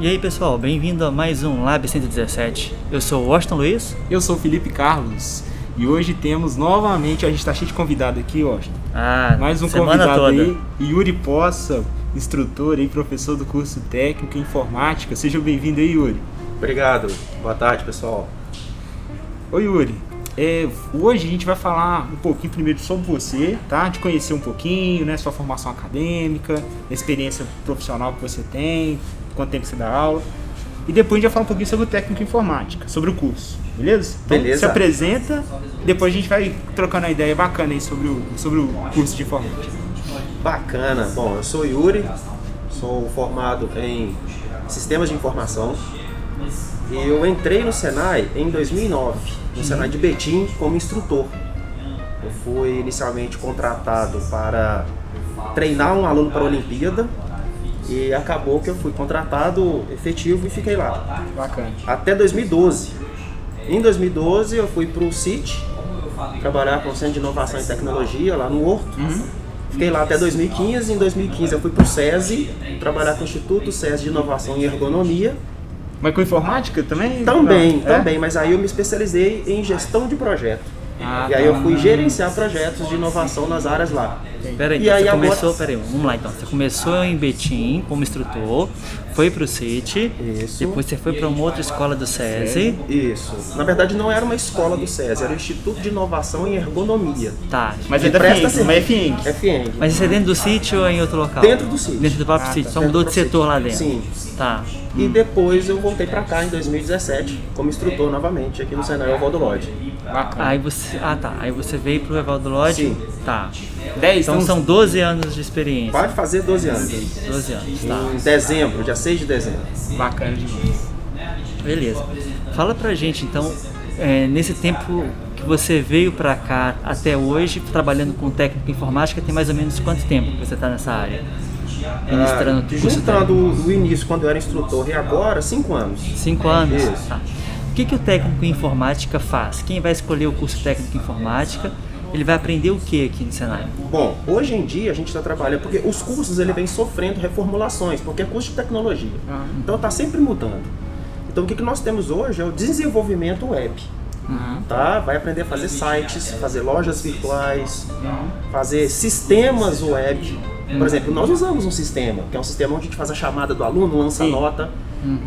E aí pessoal, bem-vindo a mais um Lab 117. Eu sou o Washington Luiz. Eu sou o Felipe Carlos. E hoje temos novamente, a gente está cheio de convidado aqui, Washington. Ah, mais um semana convidado toda. aí, Yuri Poça, instrutor e professor do curso técnico em informática. Seja bem-vindo aí, Yuri. Obrigado. Boa tarde, pessoal. Oi, Yuri. É, hoje a gente vai falar um pouquinho primeiro sobre você, tá? De conhecer um pouquinho, né? Sua formação acadêmica, a experiência profissional que você tem, quanto tempo você dá aula. E depois a gente vai falar um pouquinho sobre o técnico informática, sobre o curso, beleza? Então, Beleza. se apresenta, depois a gente vai trocando uma ideia bacana aí sobre o, sobre o curso de informática. Bacana. Bom, eu sou Yuri, sou formado em Sistemas de Informação e eu entrei no Senai em 2009, no Senai de Betim, como instrutor. Eu fui inicialmente contratado para treinar um aluno para a Olimpíada e acabou que eu fui contratado efetivo e fiquei lá. Bacana. até 2012. Em 2012 eu fui para o CIT, trabalhar com o Centro de Inovação e Tecnologia lá no Horto. Fiquei lá até 2015. Em 2015 eu fui para o SESI, trabalhar com o Instituto SESI de Inovação e Ergonomia. Mas com informática também? Também, Não, é? também, mas aí eu me especializei em gestão de projeto. Ah, e aí eu fui tá. gerenciar projetos de inovação nas áreas lá. Pera aí, E então aí você agora- começou, pera aí, vamos lá então. Você começou em Betim como instrutor, foi pro CIT, Isso. depois você foi para uma outra escola do SESI. Isso. Na verdade não era uma escola do SESI, era o Instituto de Inovação e Ergonomia. Tá. Mas é da presta FIENG, mas é. FIENG. É FIENG. Mas isso é dentro do CIT ou é em outro local? Dentro do CIT. Dentro do próprio Ah, CIT, tá. só mudou do de setor lá dentro. Sim. Tá. E depois eu voltei pra cá em 2017 como instrutor novamente aqui no Senai Oswaldo Lodge. Bacana. Aí você. Ah tá. Aí você veio pro Evaldo Lodge. Sim. Tá. 10, Então são 12 anos de experiência. Vai fazer 12 anos. 12 anos, tá. Em dezembro, dia 6 de dezembro. Bacana demais. Beleza. Fala pra gente então, é, nesse tempo que você veio pra cá até hoje, trabalhando com técnico informática, tem mais ou menos quanto tempo que você tá nessa área? Ministrando Ah, curso juntando técnico? o início quando eu era instrutor e agora, 5 anos. Cinco anos? Isso. Tá. O que, que o técnico em informática faz? Quem vai escolher o curso técnico em informática, ele vai aprender o que aqui no Senai? Bom, hoje em dia a gente está trabalhando, porque os cursos ele vem sofrendo reformulações, porque é curso de tecnologia. Ah. Então está sempre mudando. Então o que, que nós temos hoje é o desenvolvimento web. Tá? Vai aprender a fazer sites, fazer lojas virtuais, fazer sistemas web. Por exemplo, nós usamos um sistema, que é um sistema onde a gente faz a chamada do aluno, lança nota.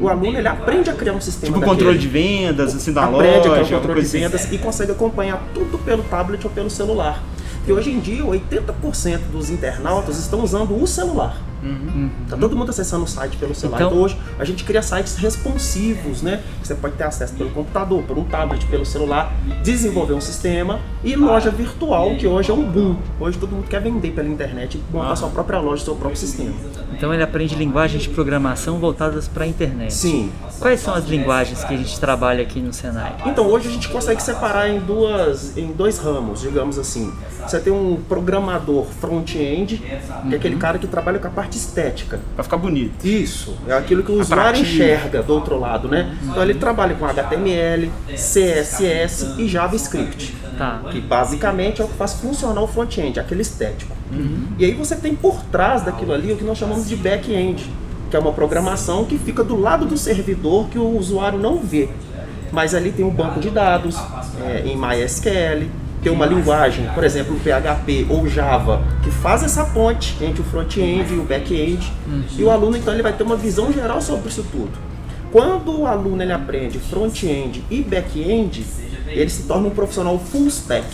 O aluno ele aprende a criar um sistema Tipo controle de vendas, assim, da aprende a loja, criar um controle de assim. vendas e consegue acompanhar tudo pelo tablet ou pelo celular. Porque hoje em dia, 80% dos internautas estão usando o celular. Tá todo mundo acessando o site pelo celular. Então- Então, hoje a gente cria sites responsivos, né? Você pode ter acesso pelo computador, por um tablet, pelo celular, desenvolver um sistema e loja virtual, que hoje é um boom. Hoje todo mundo quer vender pela internet e montar sua própria loja, seu próprio sistema. Então ele aprende linguagens de programação voltadas para a internet. Sim. Quais são as linguagens que a gente trabalha aqui no Senai? Então hoje a gente consegue separar em duas, em dois ramos, digamos assim. Você tem um programador front-end, que é aquele cara que trabalha com a parte estética. Pra ficar bonito. Isso, é aquilo que o usuário enxerga do outro lado, né? Então ele trabalha com HTML, CSS e JavaScript. Tá. Que basicamente é o que faz funcionar o front-end, aquele estético. E aí você tem por trás daquilo ali o que nós chamamos de back-end, que é uma programação que fica do lado do servidor que o usuário não vê. Mas ali tem um banco de dados é, em MySQL, tem uma linguagem, por exemplo, o PHP ou Java, que faz essa ponte entre o front-end e o back-end. E o aluno então ele vai ter uma visão geral sobre isso tudo. Quando o aluno ele aprende front-end e back-end, ele se torna um profissional full stack.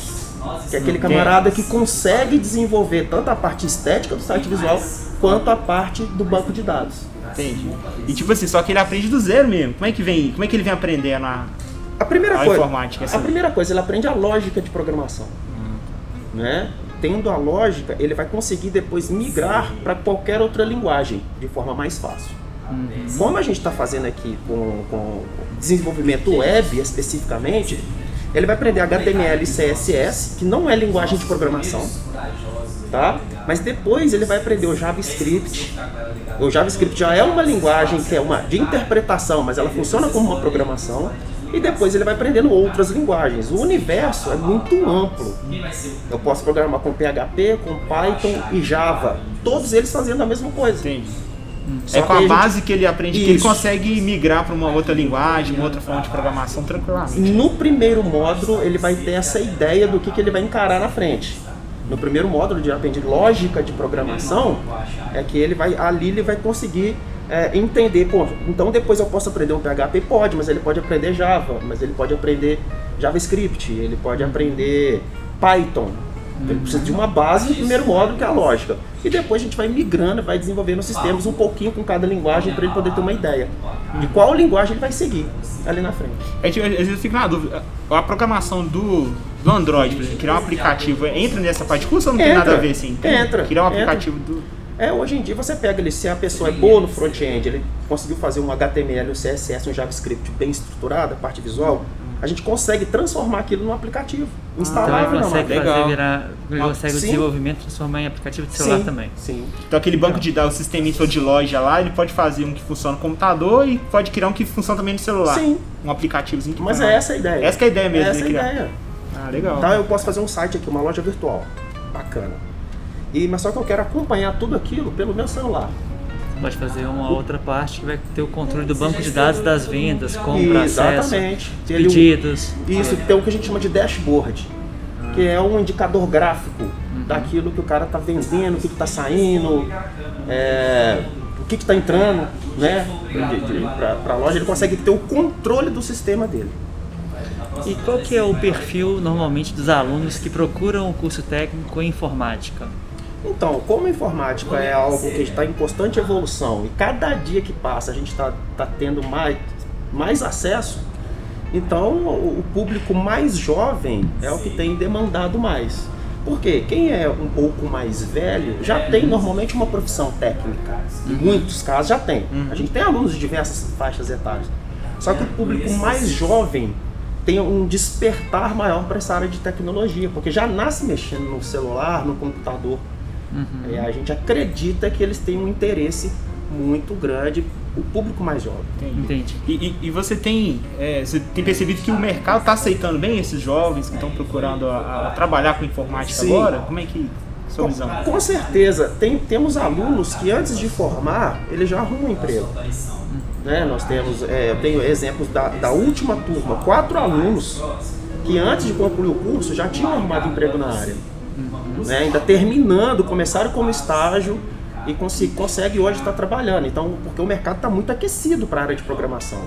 Que é aquele camarada que consegue desenvolver tanto a parte estética do site visual quanto a parte do banco de dados. Entendi. E tipo assim, só que ele aprende do zero mesmo. Como é que vem? Como é que ele vem aprendendo a. A primeira A coisa, informática, assim. a primeira coisa, ele aprende a lógica de programação, né? Tendo a lógica, ele vai conseguir depois migrar para qualquer outra linguagem de forma mais fácil. Como a gente está fazendo aqui com, com desenvolvimento web especificamente, ele vai aprender HTML e CSS, que não é linguagem de programação, tá? Mas depois ele vai aprender o JavaScript. O JavaScript já é uma linguagem que é uma de interpretação, mas ela funciona como uma programação. E depois ele vai aprendendo outras linguagens. O universo é muito amplo. Eu posso programar com PHP, com Python e Java. Todos eles fazendo a mesma coisa. Entendi. É com a, que base gente... que ele aprende que ele consegue migrar para uma outra linguagem, uma outra forma de programação tranquilamente. No primeiro módulo, ele vai ter essa ideia do que, que ele vai encarar na frente. No primeiro módulo de aprende lógica de programação, é que ele vai ali ele vai conseguir é, entender, pô, então depois eu posso aprender um PHP? Pode, mas ele pode aprender Java, mas ele pode aprender JavaScript, ele pode aprender Python. Ele precisa de uma base no primeiro módulo, que é a lógica. E depois a gente vai migrando, vai desenvolvendo sistemas um pouquinho com cada linguagem para ele poder ter uma ideia de qual linguagem ele vai seguir ali na frente. É, tipo, às vezes eu fico na dúvida, a programação do, do Android, por exemplo, criar um aplicativo, entra nessa parte de curso ou não tem nada a ver assim? Tem, entra. Criar um aplicativo entra. do é, hoje em dia você pega ele, se a pessoa é boa no front-end, ele conseguiu fazer um HTML, um CSS, um JavaScript bem estruturado, a parte visual, a gente consegue transformar aquilo num aplicativo. Instalar então ele consegue fazer legal. virar, ele consegue o desenvolvimento transformar em aplicativo de celular sim, também. Sim. Então aquele banco de dados, o sistema de loja lá, ele pode fazer um que funciona no computador e pode criar um que funciona também no celular. Sim. Um aplicativozinho que Mas é essa a ideia. Essa é a ideia mesmo. Essa é a ideia. Ah, legal. Então eu posso fazer um site aqui, uma loja virtual. Bacana. E, mas só que eu quero acompanhar tudo aquilo pelo meu celular. Pode fazer uma outra parte que vai ter o controle do banco de dados das vendas, compra, Exatamente. acesso, pedidos. Isso, tem o que a gente chama de dashboard, que é um indicador gráfico uhum. daquilo que o cara está vendendo, o que está saindo, é, o que está entrando né, para a loja. Ele consegue ter o controle do sistema dele. E qual que é o perfil normalmente dos alunos que procuram o curso técnico em informática? Então, como a informática é algo que está em constante evolução e cada dia que passa a gente está tá tendo mais, mais acesso, então o público mais jovem é o que tem demandado mais. Porque quem é um pouco mais velho já tem normalmente uma profissão técnica. Em uhum. muitos casos já tem. Uhum. A gente tem alunos de diversas faixas etárias. Só que o público mais jovem tem um despertar maior para essa área de tecnologia, porque já nasce mexendo no celular, no computador. Uhum. É, a gente acredita que eles têm um interesse muito grande, o público mais jovem. Entendi. E, e, e você, tem, é, você tem percebido que o mercado está aceitando bem esses jovens que estão procurando a, a, trabalhar com informática Sim. agora? Como é que sua visão? Com, com certeza. Tem, temos alunos que antes de formar, eles já arrumam um emprego. Né? Nós temos, é, eu tenho exemplos da, da última turma, quatro alunos que antes de concluir o curso já tinham arrumado emprego na área né, ainda terminando, começaram como estágio e consegue hoje estar trabalhando. Então, porque o mercado está muito aquecido para a área de programação.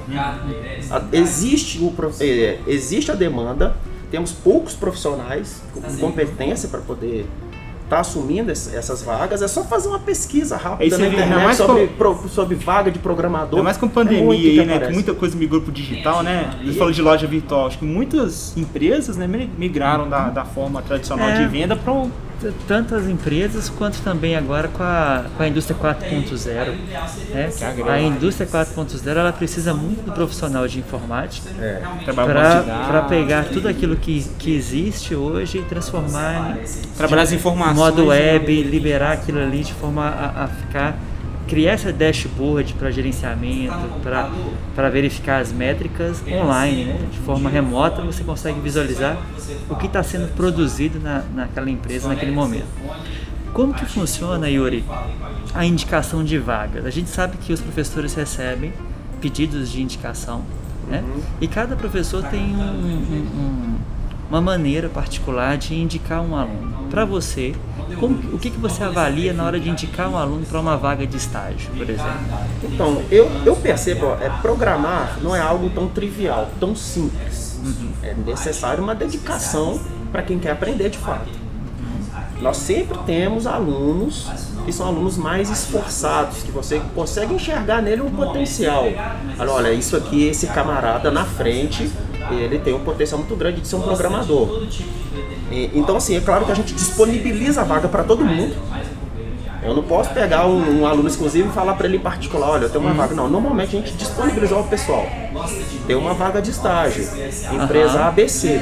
Existe, o, é, existe a demanda, temos poucos profissionais com competência para poder está assumindo essas vagas, é só fazer uma pesquisa rápida é na internet sobre, com... pro, sobre vaga de programador. É mais com pandemia é aí, né? Que muita coisa migrou para o digital, né? Você falou de loja virtual. Acho que muitas empresas né, migraram da, da forma tradicional é. de venda para tanto as empresas quanto também agora com a, com a indústria 4.0. Né? A indústria 4.0 ela precisa muito do profissional de informática é, para pegar tudo aquilo que, que existe hoje e transformar em trabalhar as informações modo web, liberar aquilo ali de forma a, a ficar criar essa dashboard para gerenciamento, para verificar as métricas online, né? de forma remota você consegue visualizar o que está sendo produzido na, naquela empresa naquele momento. Como que funciona, Yuri, a indicação de vagas? A gente sabe que os professores recebem pedidos de indicação, né? E cada professor tem um, um, um, uma maneira particular de indicar um aluno. Para você, como, o que, que você avalia na hora de indicar um aluno para uma vaga de estágio, por exemplo? Então, eu, eu percebo, é, programar não é algo tão trivial, tão simples. Uhum. É necessário uma dedicação para quem quer aprender de fato. Nós sempre temos alunos que são alunos mais esforçados, que você consegue enxergar nele um potencial. Olha, isso aqui, esse camarada na frente, ele tem um potencial muito grande de ser um programador. E, então, assim, é claro que a gente disponibiliza a vaga para todo mundo. Eu não posso pegar um, um aluno exclusivo e falar para ele em particular, olha, eu tenho uma vaga. Não, normalmente a gente disponibiliza o pessoal. Tem uma vaga de estágio, empresa uhum. ABC.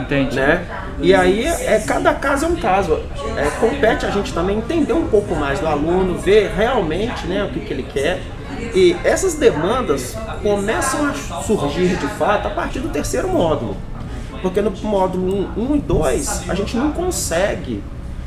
Entendi. Né? E aí, é, cada caso é um caso. É, compete a gente também entender um pouco mais do aluno, ver realmente né, o que, que ele quer. E essas demandas começam a surgir de fato a partir do terceiro módulo. Porque no módulo 1, 1 e 2 a gente não consegue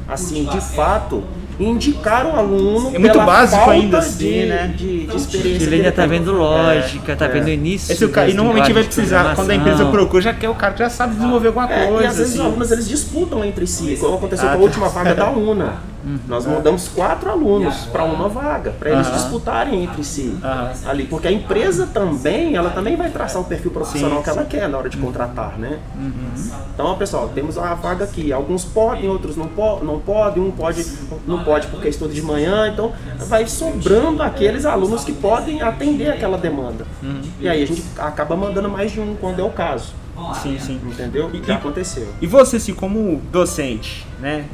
assim, de fato, indicar o aluno É muito pela básico falta ainda assim, de, né? de, de experiência. Ele ainda que tá vendo lógica, tá é. vendo o início. Esse é e normalmente vai precisar, quando a empresa procura, já quer o cara que já sabe desenvolver alguma É, coisa. e às vezes assim. os alunos eles disputam entre si, como aconteceu Ah, com a tá. última vaga da UNA. Nós mudamos quatro alunos para uma vaga, para eles disputarem entre si ali, porque a empresa também, ela também vai traçar o perfil profissional Sim, que ela quer na hora de contratar, né? Então, ó, pessoal, temos a vaga aqui. Alguns podem, outros não, po não podem. Um pode, não pode porque estuda de manhã. Então, vai sobrando aqueles alunos que podem atender aquela demanda. E aí a gente acaba mandando mais de um quando é o caso. Sim, sim. Entendeu? E- Já aconteceu. E você, assim, como docente, né?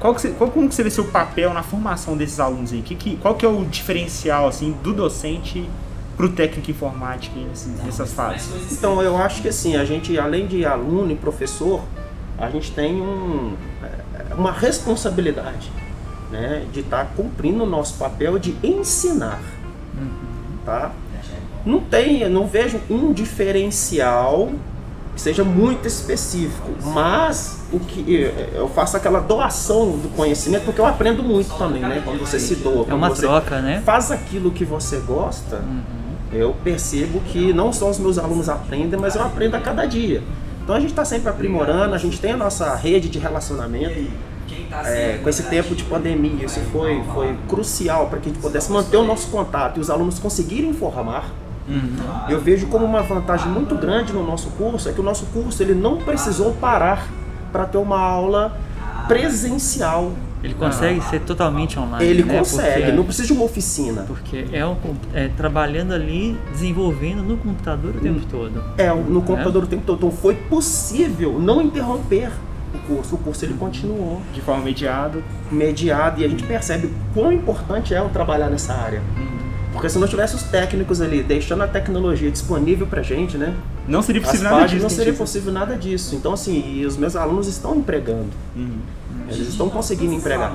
Qual que você, qual, como que você vê seu papel na formação desses alunos aí? Que, que, qual que é o diferencial, assim, do docente pro técnico informática aí nessas, nessas fases? Então, eu acho que assim, a gente, além de aluno e professor, a gente tem um, é, uma responsabilidade né, de estar cumprindo o nosso papel de ensinar. Tá? Não tem, não vejo um diferencial que seja muito específico, mas o que eu faço aquela doação do conhecimento porque eu aprendo muito também, né? Quando você se doa, É uma troca, né? faz aquilo que você gosta, eu percebo que não só os meus alunos aprendem, mas eu aprendo a cada dia. Então a gente está sempre aprimorando, a gente tem a nossa rede de relacionamento. É, com esse tempo de pandemia, isso foi, foi crucial para que a gente pudesse manter o nosso contato e os alunos conseguirem informar. Eu vejo como uma vantagem muito grande no nosso curso é que o nosso curso ele não precisou parar para ter uma aula presencial. Ele consegue ser totalmente online. Ele né? consegue, Porque- não precisa de uma oficina. Porque é, um, é trabalhando ali, desenvolvendo no computador o tempo todo. É, no computador o tempo todo. Então foi possível não interromper o curso. O curso ele continuou De forma mediada. mediado e a gente percebe quão importante é o trabalhar nessa área. Porque se não tivesse os técnicos ali deixando a tecnologia disponível pra gente, né? Não seria possível nada disso. não seria possível nada disso. Então assim, e os meus alunos estão empregando. Uhum. Eles estão conseguindo empregar.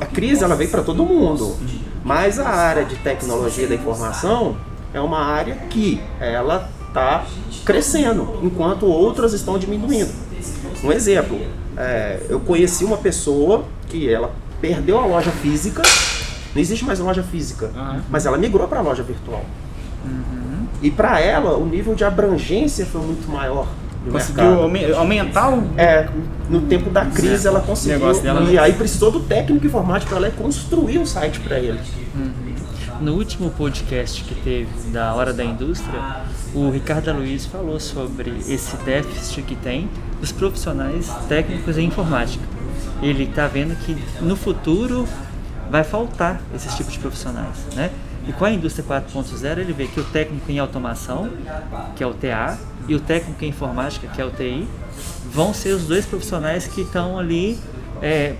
A crise ela veio para todo mundo, mas a área de tecnologia da informação é uma área que ela está crescendo, enquanto outras estão diminuindo. Um exemplo, é, eu conheci uma pessoa que ela perdeu a loja física, não existe mais loja física, Aham. mas ela migrou para a loja virtual. E para ela, o nível de abrangência foi muito maior. Conseguiu mercado. aume- aumentar o. É, no tempo da crise ela conseguiu. e né? aí precisou do técnico informático para ela construir um site para ele. No último podcast que teve da Hora da Indústria, o Ricardo Luiz falou sobre esse déficit que tem dos profissionais técnicos em informática. Ele está vendo que no futuro vai faltar esses tipos de profissionais, né? E com a indústria 4.0 ele vê que o técnico em automação, que é o TA, e o técnico em informática, que é o TI, vão ser os dois profissionais que estão ali é,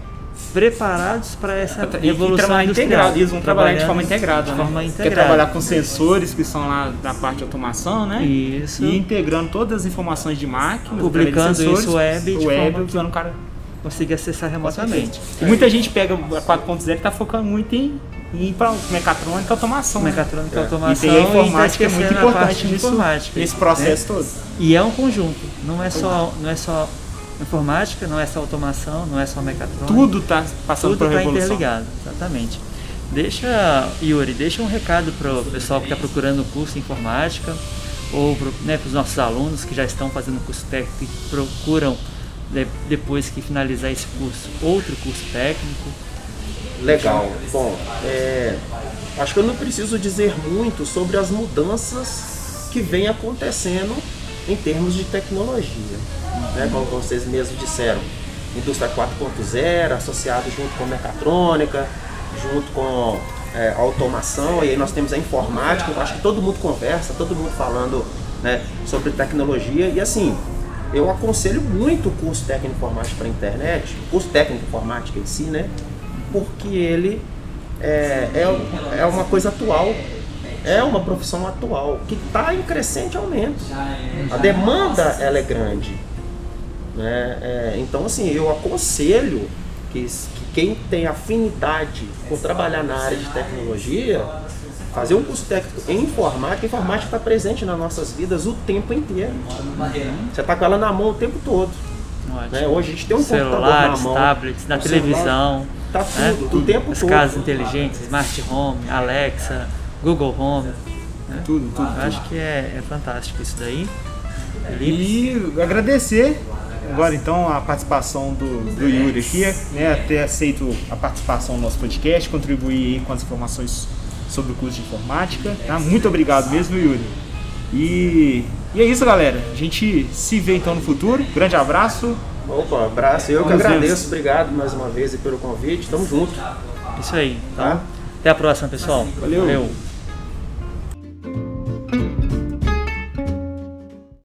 preparados para essa E, e evolução trabalhar integrado, eles vão trabalhar de forma integrada. De né? forma Quer integrada. trabalhar com sensores que são lá da parte de automação, né? Isso. E integrando todas as informações de máquina, Publicando sensores, isso web de web, forma usando o cara. conseguir acessar remotamente. E muita gente pega a 4.0 e tá focando muito em, ir para mecatrônica e automação. né? Mecatrônica, É. automação E tem a e tá informática é muito importante nisso, informática, nesse processo né? todo. E é um conjunto, não é só, não é só informática, não é só automação, não é só mecatrônica. Tudo tá passando tudo por está revolução. interligado, exatamente. Deixa, Yuri, deixa um recado para o pessoal que está procurando o curso de informática ou para né, os nossos alunos que já estão fazendo curso técnico e procuram, de- depois que finalizar esse curso, outro curso técnico. Legal. Bom, é, acho que eu não preciso dizer muito sobre as mudanças que vem acontecendo em termos de tecnologia. Né? Como vocês mesmos disseram, indústria 4.0, associado junto com mecatrônica, junto com é, automação, e aí nós temos a informática, eu acho que todo mundo conversa, todo mundo falando né, sobre tecnologia, e assim, eu aconselho muito o curso técnico informática para a internet, o curso técnico informática em si, né? Porque ele é, é, é uma coisa atual, é uma profissão atual, que está em crescente aumento. A demanda ela é grande. Né? É, então, assim, eu aconselho que, que quem tem afinidade por trabalhar na área de tecnologia, fazer um curso técnico em informática. A informática está presente nas nossas vidas o tempo inteiro. Você está com ela na mão o tempo todo. Né? Hoje a gente tem um Celulares, computador na mão, tablets, na televisão. Tá né? tudo, o tempo As todo. casas inteligentes, Smart Home, Alexa, Google Home. né? Tudo, tudo. Eu acho que é, é fantástico isso daí. Felipe, E agradecer agora então a participação do, do Yuri aqui, né, ter aceito a participação no nosso podcast, contribuir com as informações sobre o curso de informática. Tá? Muito obrigado mesmo, Yuri. E, e é isso, galera. A gente se vê então no futuro. Grande abraço. Opa, abraço. Eu que agradeço. Obrigado mais uma vez pelo convite. Tamo junto. isso aí. Então, Tá? até a próxima, pessoal. Valeu. Valeu.